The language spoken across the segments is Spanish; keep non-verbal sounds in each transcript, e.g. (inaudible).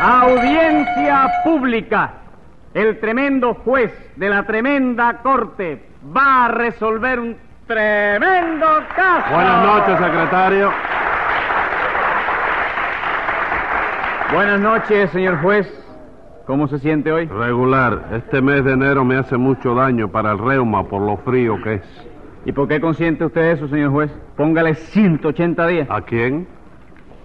Audiencia pública. El tremendo juez de la tremenda corte va a resolver un tremendo caso. Buenas noches, secretario. Buenas noches, señor juez. ¿Cómo se siente hoy? Regular. Este mes de enero me hace mucho daño para el reuma por lo frío que es. ¿Y por qué consiente usted eso, señor juez? Póngale 180 días. ¿A quién?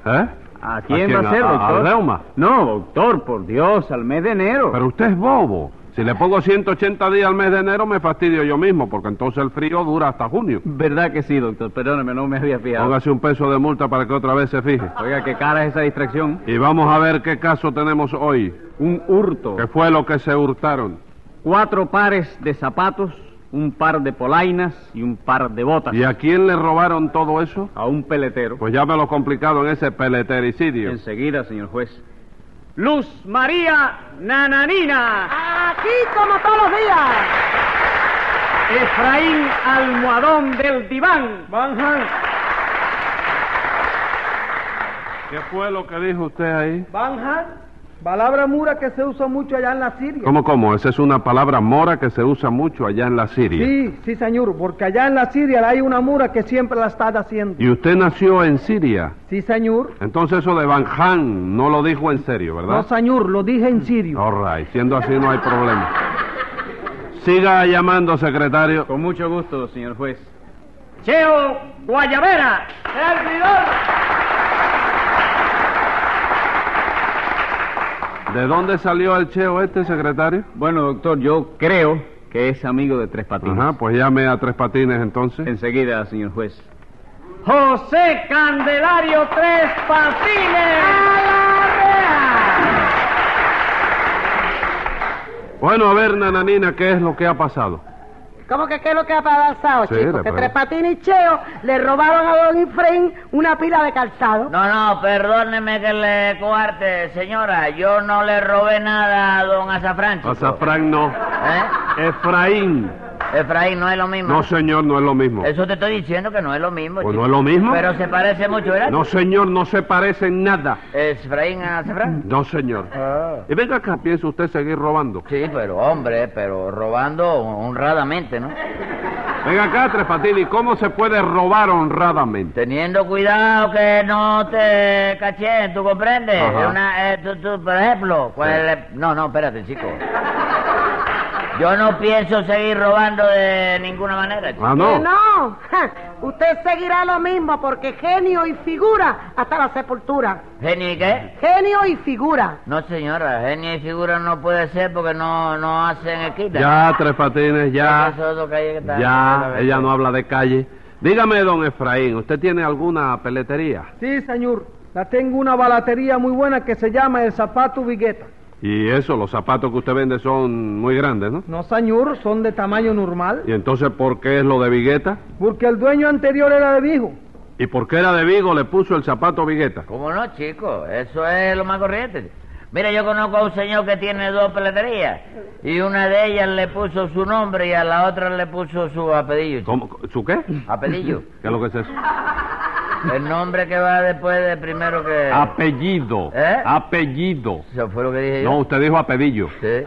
¿Eh? ¿A quién, va a ser, ¿A- a- doctor? No, doctor, por Dios, al mes de enero. Pero usted es bobo. Si le pongo 180 días al mes de enero, me fastidio yo mismo, porque entonces el frío dura hasta junio. ¿Verdad que sí, doctor? Perdóneme, no me había fijado. Póngase un peso de multa para que otra vez se fije. Oiga, qué cara es esa distracción. Y vamos a ver qué caso tenemos hoy. Un hurto. ¿Qué fue lo que se hurtaron? Cuatro pares de zapatos, un par de polainas y un par de botas. ¿Y a quién le robaron todo eso? A un peletero. Pues ya me lo complicado en ese peletericidio. Enseguida, señor juez. Luz María Nananina. Aquí como todos los días. Efraín Almohadón del Diván. ¿Qué fue lo que dijo usted ahí? Banja, palabra mura que se usa mucho allá en la Siria. ¿Cómo, cómo? Esa es una palabra mora que se usa mucho allá en la Siria. Sí, sí, señor, porque allá en la Siria hay una mura que siempre la está haciendo. ¿Y usted nació en Siria? Sí, señor. Entonces eso de Banján no lo dijo en serio, No, ¿verdad? señor, lo dije en sirio. All right. Siendo así no hay problema. Siga llamando, secretario. Con mucho gusto, señor juez. Cheo Guayabera. Servidor. ¿De dónde salió el cheo este, secretario? Bueno, doctor, yo creo que es amigo de Tres Patines. Ajá, pues llame a Tres Patines entonces. Enseguida, señor juez. José Candelario Tres Patines. Bueno, a ver, nananina, ¿qué es lo que ha pasado? ¿Cómo que qué es lo que ha pasado, Sí, chicos? le Que pregunto. Tres Patines y Cheo le robaron a Don Efraín una pila de calzado. No, no, perdóneme que le coarte, señora. Yo no le robé nada a don Azafrán. chico. Azafrán no. ¿Eh? Efraín. Efraín no es lo mismo. No, señor, no es lo mismo. Eso te estoy diciendo que no es lo mismo. Pues chico. no es lo mismo. Pero se parece mucho, ¿verdad? No, señor, no se parece en nada. ¿Efraín a Azafrán? No, señor. Y venga acá, piensa usted seguir robando. Sí, pero hombre, pero robando honradamente, ¿no? Venga acá, Tres Patines, ¿cómo se puede robar honradamente? Teniendo cuidado que no te cachen, ¿tú comprendes? Una, eh, tú, tú, por ejemplo, le- no, no, espérate, chico. Yo no pienso seguir robando de ninguna manera. chico. Ah, Que no. ja, (laughs) usted seguirá lo mismo porque genio y figura hasta la sepultura. ¿Genio y qué? Genio y figura. No, señora, genio y figura no puede ser porque no, no hacen equita. Ya, Tres Patines, ya. Eso es lo que hay que estar- Ya, ella no habla de calle. Dígame, don Efraín, ¿usted tiene alguna peletería? Sí, señor. La tengo una balatería muy buena que se llama El Zapato Vigueta. Y eso, los zapatos que usted vende son muy grandes, ¿no? No, señor, son de tamaño normal. ¿Y entonces por qué es lo de Vigueta? Porque el dueño anterior era de Vigo. ¿Y por qué era de Vigo le puso el zapato Vigueta? ¿Cómo no, chico? Eso es lo más corriente. Mira, yo conozco a un señor que tiene dos peleterías y una de ellas le puso su nombre y a la otra le puso su apellido. chico. ¿Cómo? ¿Su qué? Apellido. ¿Qué es lo que es eso? El nombre que va después de primero que... Apellido. ¿Eh? Apellido. Eso fue lo que dije yo. No, usted dijo apellido. Sí.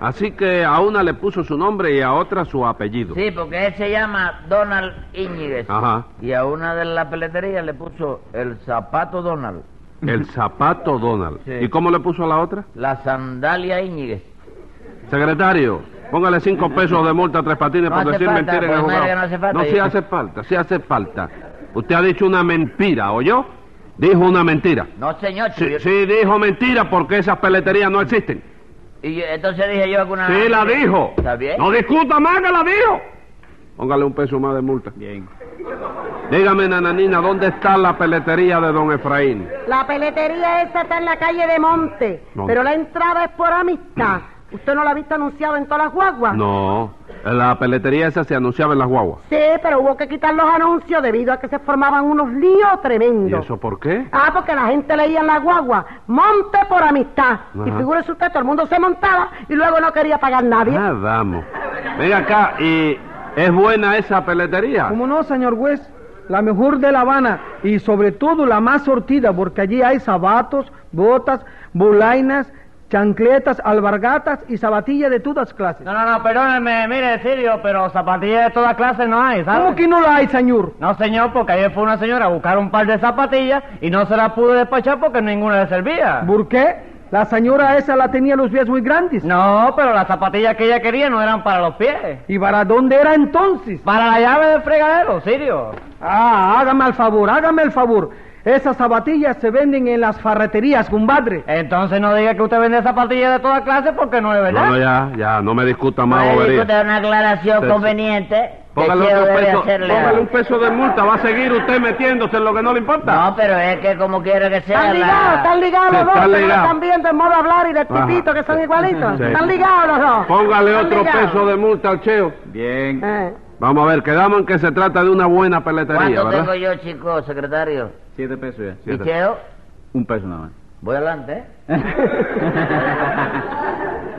Así que a una le puso su nombre y a otra su apellido. Sí, porque él se llama Donald Íñiguez. Ajá. Y a una de las peleterías le puso el zapato Donald. El zapato Donald. Sí. ¿Y cómo le puso a la otra? La sandalia Íñiguez. Secretario, póngale cinco pesos de multa a Tres Patines No por decir falta, mentira en el pues, juzgado. no hace falta. sí Yo- hace falta, sí hace falta. Usted ha dicho una mentira, ¿oyó? Dijo una mentira. No, señor. Sí, yo- sí dijo mentira porque esas peleterías no existen. Y yo- entonces dije yo alguna... Sí la dijo. ¿Está bien? No discuta más que la dijo. Póngale un peso más de multa. Bien. Dígame, nananina, ¿dónde está la peletería de don Efraín? La peletería esa está en la calle de Monte, No. pero la entrada es por amistad. ¿Usted no la ha visto anunciado en todas las guaguas? No, la peletería esa se anunciaba en las guaguas. Sí, pero hubo que quitar los anuncios debido a que se formaban unos líos ¿Y tremendos. eso por qué? Ah, porque la gente leía en la guagua, monte por amistad. Y figúrese usted, todo el mundo se montaba y luego no quería pagar nadie. Ah, vamos. Venga acá, ¿y es buena esa peletería? ¿Cómo no, señor juez? la mejor de La Habana y sobre todo la más sortida, porque allí hay zapatos, botas, bolainas, chancletas, albargatas y zapatillas de todas clases. No, no, no, perdóneme, mire, Sirio, pero zapatillas de todas clases no hay, ¿sabe? ¿Cómo que no la hay, señor? No, señor, porque ayer fue una señora a buscar un par de zapatillas y no se las pudo despachar porque ninguna le servía. ¿Por qué? La señora esa la tenía los pies muy grandes. No, pero las zapatillas que ella quería no eran para los pies. ¿Y para dónde era entonces? Para la llave del fregadero, Sirio. Ah, hágame el favor, hágame el favor. Esas zapatillas se venden en las farreterías, compadre. Entonces no diga que usted vende zapatillas de toda clase porque no es verdad. No, no, ya, ya, no me discuta más Puede bobería. discutir una aclaración Sí. conveniente que Póngale otro debe peso, póngale un peso de multa, va a seguir usted metiéndose en lo que no le importa. No, pero es que como quiera que sea Están ligados, la... están ligados Sí, los dos. están que no ligados. están viendo el modo de hablar y de tipito que son igualitos. Sí. Están ligados los dos. Póngale Están otro ligados. peso de multa al cheo. Bien. Eh. Vamos a ver, quedamos en que se trata de una buena peletería, ¿Cuánto ¿verdad? tengo yo, chico, secretario? Siete pesos ya. ¿Y Siete. Cheo? Un peso nada más. Voy adelante, ¿eh?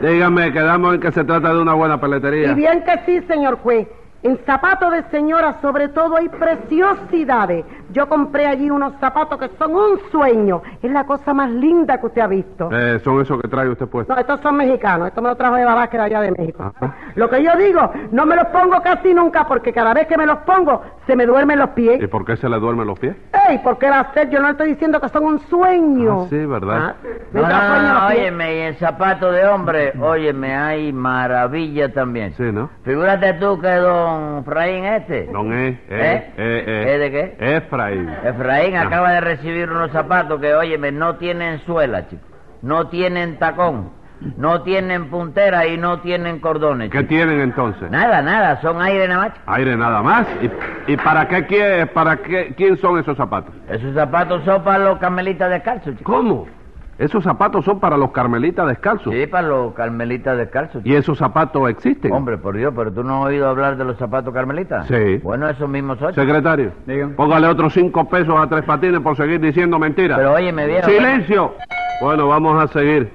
(laughs) Dígame, quedamos en que se trata de una buena peletería. Y bien que sí, señor juez. En zapatos de señora, sobre todo, hay preciosidades. Yo compré allí unos zapatos que son un sueño. Es la cosa más linda que usted ha visto. Eh, son esos que trae usted puesto. No, estos son mexicanos. Esto me lo trajo de Babásquez allá de México. Ajá. Lo que yo digo, no me los pongo casi nunca porque cada vez que me los pongo se me duermen los pies. ¿Y por qué se le duermen los pies? ¡Ey! ¿Por qué va a ser? Yo no le estoy diciendo que son un sueño. Ah, sí, ¿verdad? Ah, No, me no, los óyeme, y en zapato de hombre, óyeme, hay maravilla también. Sí, ¿no? Figúrate tú que don Fraín este, Don E, eh, ¿Eh? eh, eh. ¿Eh de qué? Efraín. Efraín Ah. acaba de recibir unos zapatos que, óyeme, no tienen suela, chico, no tienen tacón, no tienen puntera y no tienen cordones. ¿Qué chico. tienen entonces? Nada, nada, son aire nada más. chico. Aire nada más. ¿Y, y para qué quiere, para qué, quién son esos zapatos? Esos zapatos son para los carmelitas descalzos, chico. ¿Cómo? Esos zapatos son para los carmelitas descalzos. Sí, para los carmelitas descalzos. ¿Y esos zapatos existen? Hombre, por Dios, pero tú no has oído hablar de los zapatos carmelitas. Sí. Bueno, esos mismos son. Secretario, Dígame. póngale otros cinco pesos a Tres Patines por seguir diciendo mentiras. Pero óyeme, viejo. ¡Silencio! Bueno, vamos a seguir.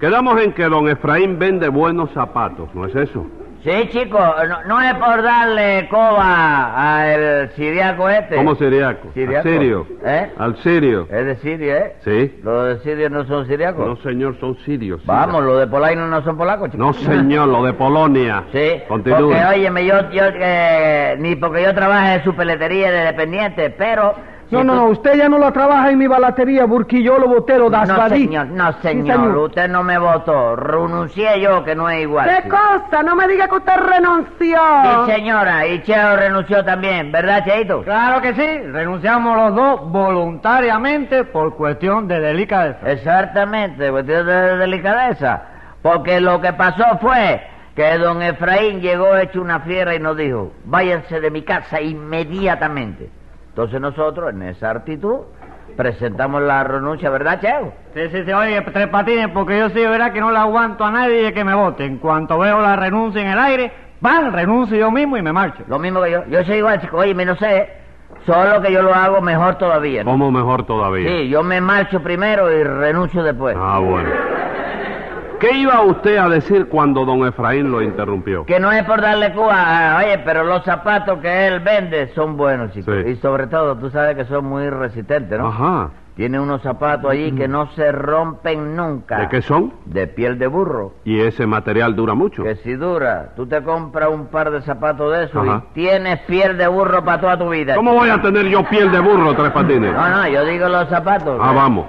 Quedamos en que don Efraín vende buenos zapatos, ¿no es eso? Sí, chico, no, no es por darle coba al siriaco este. ¿Cómo siriaco? Siriaco. ¿Al sirio? ¿Eh? ¿Al sirio? Es de Siria, ¿eh? Sí. Los de Siria no son siriacos. No, señor, son sirios. Vamos, los de Polaino no son polacos, chico. No, señor, lo de Polonia. (laughs) Sí, Continúe. porque óyeme, yo, yo eh, ni porque yo trabaje en su peletería de dependiente, pero... No, no, no, usted ya no la trabaja en mi balatería porque yo lo botero das No, señor, no, Sí, señor, señor. usted no me votó. Renuncié yo, que no es igual. ¿Qué cosa? No me diga que usted renunció. Sí, señora, y Cheo renunció también, ¿verdad, Cheito? Claro que sí, renunciamos los dos voluntariamente por cuestión de delicadeza. Exactamente, cuestión de delicadeza. Porque lo que pasó fue que don Efraín llegó hecho una fiera y nos dijo, váyanse de mi casa inmediatamente. Entonces nosotros, en esa actitud, presentamos la renuncia, ¿verdad, Cheo? Sí, sí, sí, oye, tres patines, porque yo sí, verá que no le aguanto a nadie de que me vote. En cuanto veo la renuncia en el aire, ¡pam! renuncio yo mismo y me marcho. Lo mismo que yo. Yo soy igual, chico. Oye, me no sé, solo que yo lo hago mejor todavía. ¿no? ¿Cómo mejor todavía? Sí, yo me marcho primero y renuncio después. Ah, bueno. ¿Qué iba usted a decir cuando don Efraín lo interrumpió? Que no es por darle cuba, ah, oye, pero los zapatos que él vende son buenos, chicos. Sí. Y sobre todo, tú sabes que son muy resistentes, ¿no? Ajá. Tiene unos zapatos allí que no se rompen nunca. ¿De qué son? De piel de burro. Y ese material dura mucho. Que si dura, tú te compras un par de zapatos de esos Ajá. y tienes piel de burro para toda tu vida. ¿Cómo voy a tener yo piel de burro, Tres Patines? No, no, yo digo los zapatos. Ah, vamos.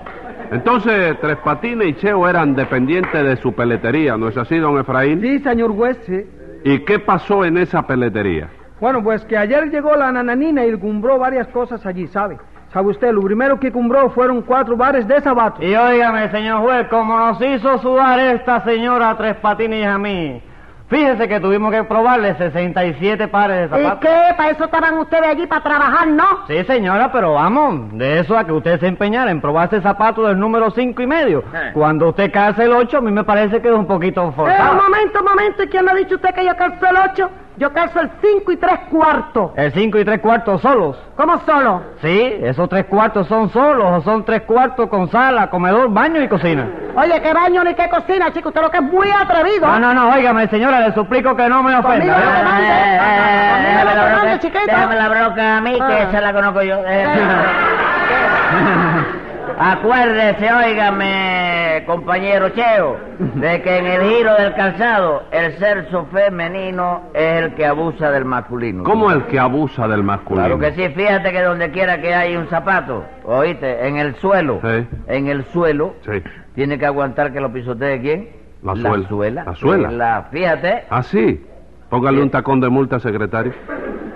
Entonces, Tres Patines y Cheo eran dependientes de su peletería, ¿no es así, don Efraín? Sí, señor juez, sí. ¿Y qué pasó en esa peletería? Bueno, pues que ayer llegó la nananina y compró varias cosas allí, ¿sabe? ¿Sabe usted? Lo primero que compró fueron cuatro bares de zapatos. Y óigame, señor juez, como nos hizo sudar esta señora Tres Patines a mí, fíjese que tuvimos que probarle 67 pares de ¿Y zapatos. qué? ¿Para eso estaban ustedes allí para trabajar, no? Sí, señora, pero vamos, de eso a que usted se empeñara en probarse zapatos del número cinco y medio. Eh. Cuando usted calce el 8, a mí me parece que es un poquito Eh, un forzado. momento, un momento. ¿Y quién le ha dicho usted que yo calzo el 8? Yo calzo el cinco y tres cuartos. El cinco y tres cuartos solos. ¿Cómo solo? Sí, esos tres cuartos son solos o son tres cuartos con sala, comedor, baño y cocina. Oye, qué baño ni qué cocina, chico. Usted lo que es muy atrevido. No, no, no, óigame, señora, le suplico que no me Conmigo ofenda. Eh, eh, eh, déjame la bronca a mí, que Ah. esa la conozco yo. Eh, (laughs) Acuérdese, óigame, compañero Cheo, (laughs) de que en el giro del calzado el sexo femenino es el que abusa del masculino. ¿Cómo el que abusa del masculino? Claro que sí, fíjate que donde quiera que hay un zapato, oíste, en el suelo, Sí. en el suelo, Sí. tiene que aguantar que lo pisotee quién? La suela. suela. La suela. La- fíjate. ¿Ah, sí? Póngale un tacón de multa, secretario.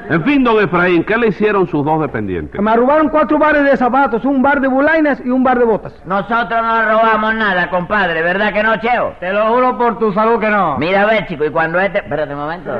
En fin, don Efraín, ¿qué le hicieron sus dos dependientes? Me robaron cuatro bares de zapatos, un bar de bulainas y un bar de botas. Nosotros no robamos nada, compadre, ¿verdad que no, Cheo? Te lo juro por tu salud que no. Mira, a ver, chico, y cuando este... Espérate un momento.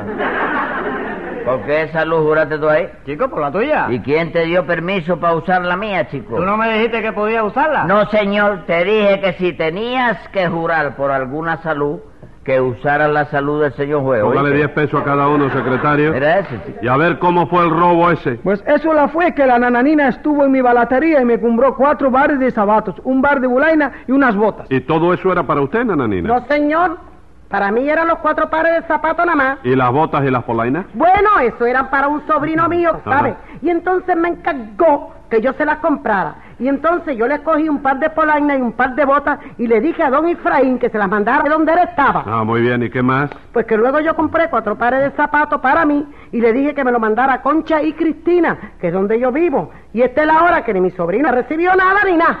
¿Por qué esa luz juraste tú ahí? Chico, por la tuya. ¿Y quién te dio permiso para usar la mía, chico? ¿Tú no me dijiste que podía usarla? No, señor, te dije que si tenías que jurar por alguna salud, que usaras la salud del señor juez. Póngale ¿oíste? 10 pesos a cada uno, secretario. Era ese, chico. Y a ver cómo fue el robo ese. Pues eso la fue que la nananina estuvo en mi balatería y me compró cuatro bares de zapatos, un bar de bulaina y unas botas. ¿Y todo eso era para usted, nananina? No, señor. Para mí eran los cuatro pares de zapatos nada más. ¿Y las botas y las polainas? Bueno, eso eran para un sobrino mío, ¿sabe? Ajá. Y entonces me encargó que yo se las comprara. Y entonces yo le cogí un par de polainas y un par de botas y le dije a don Efraín que se las mandara de donde él estaba. Ah, muy bien. ¿Y qué más? Pues que luego yo compré cuatro pares de zapatos para mí y le dije que me lo mandara a Concha y Cristina, que es donde yo vivo. Y esta es la hora que ni mi sobrina recibió nada ni nada.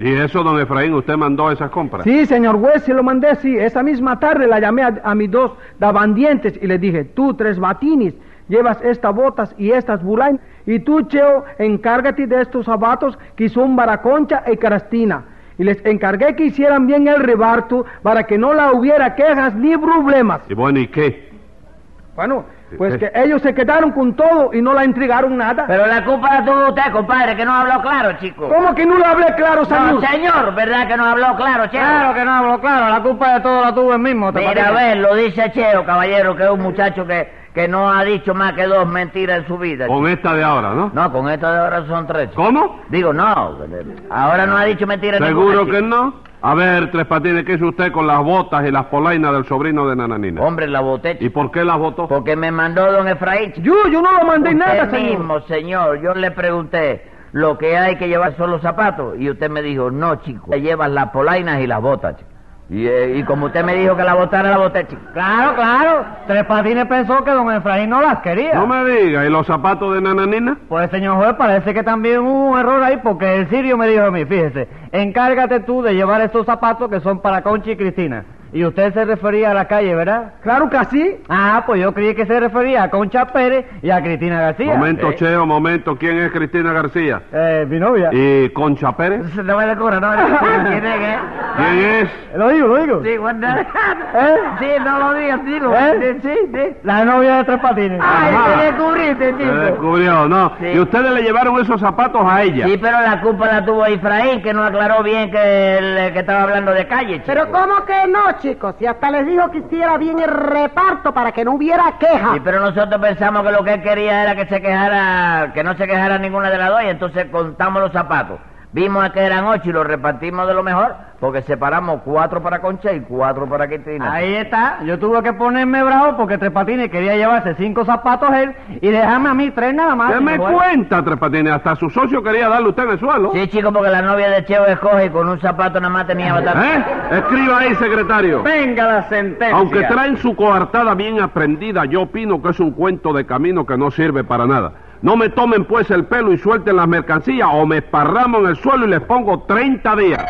¿Y eso, don Efraín, usted mandó esas compras? Sí, señor juez, se lo mandé, sí. Esa misma tarde la llamé a, a mis dos dabandientes y le dije, tú, tres batinis, llevas estas botas y estas bulainas. Y tú, Cheo, encárgate de estos zapatos que son para Concha y Cristina. Y les encargué que hicieran bien el reparto para que no la hubiera quejas ni problemas. Y bueno, ¿y qué? Bueno, pues que ellos se quedaron con todo y no la entregaron nada. Pero la culpa la tuvo usted, compadre, que no habló claro, chico. ¿Cómo que no le hablé claro, señor? No, señor, ¿verdad que no habló claro, Cheo? Claro que no hablo claro, la culpa de todo la tuvo el mismo. te Mira, a ver, lo dice Cheo, caballero, que es un muchacho que, que no ha dicho más que dos mentiras en su vida. Con esta de ahora, ¿no? No, con esto de ahora son tres. chico. ¿Cómo? Digo, no, ahora no ha dicho mentiras ¿Seguro ninguna, que chico. no? A ver, Tres Patines, ¿qué hizo usted con las botas y las polainas del sobrino de Nananina? Hombre, la boté, ¿Y por qué las botó? porque me mandó don Efraín. chico. Yo, yo no lo mandé Usted nada, señor. mismo, señor, yo le pregunté, lo que hay que llevar son los zapatos, y usted me dijo, no, chico, te llevas las polainas y las botas, chico. Y, eh, y como usted me dijo que la botara, la boté, chico. Claro, claro. Tres Patines pensó que don Efraín no las quería. No me diga, ¿y los zapatos de Nananina? Pues, señor juez, parece que también hubo un error ahí porque el sirio me dijo a mí, fíjese, encárgate tú de llevar estos zapatos que son para Conchi y Cristina. Y usted se refería a la calle, ¿verdad? Claro que sí. Ah, pues yo creí que se refería a Concha Pérez y a Cristina García. Momento, ¿eh? Cheo, momento. ¿Quién es Cristina García? Eh, mi novia. ¿Y Concha Pérez? No me descubra, no me descubra. ¿Quién es que? ¿Quién es? Lo digo, lo digo. Sí, cuando... ¿Eh? Sí, no lo digas, digo. ¿Eh? Sí, sí. La novia de Tres Patines. Ay, Ajá. te descubriste, Se chico. descubrió, ¿no? Sí. Y ustedes le llevaron esos zapatos a ella. Sí, pero la culpa la tuvo Efraín, que no aclaró bien que, el, que estaba hablando de calle, chico. Pero ¿cómo que no, chicos? Si hasta les dijo que hiciera bien el reparto para que no hubiera queja. Sí, pero nosotros pensamos que lo que él quería era que se quejara, que no se quejara ninguna de las dos, y entonces contamos los zapatos. Vimos que eran ocho y los repartimos de lo mejor, porque separamos cuatro para Concha y cuatro para Cristina. Ahí está. Yo tuve que ponerme bravo porque Tres Patines quería llevarse cinco zapatos él y dejarme a mí tres nada más. ¿Qué me señor juez. cuenta, Tres Patines? Hasta su socio quería darle usted en el suelo. Sí, chico, porque la novia de Cheo escoge y con un zapato nada más tenía bastante. ¿Eh? Escriba ahí, secretario. Venga la sentencia. Aunque traen su coartada bien aprendida, yo opino que es un cuento de camino que no sirve para nada. No me tomen pues el pelo y suelten las mercancías o me esparramo en el suelo y les pongo 30 días.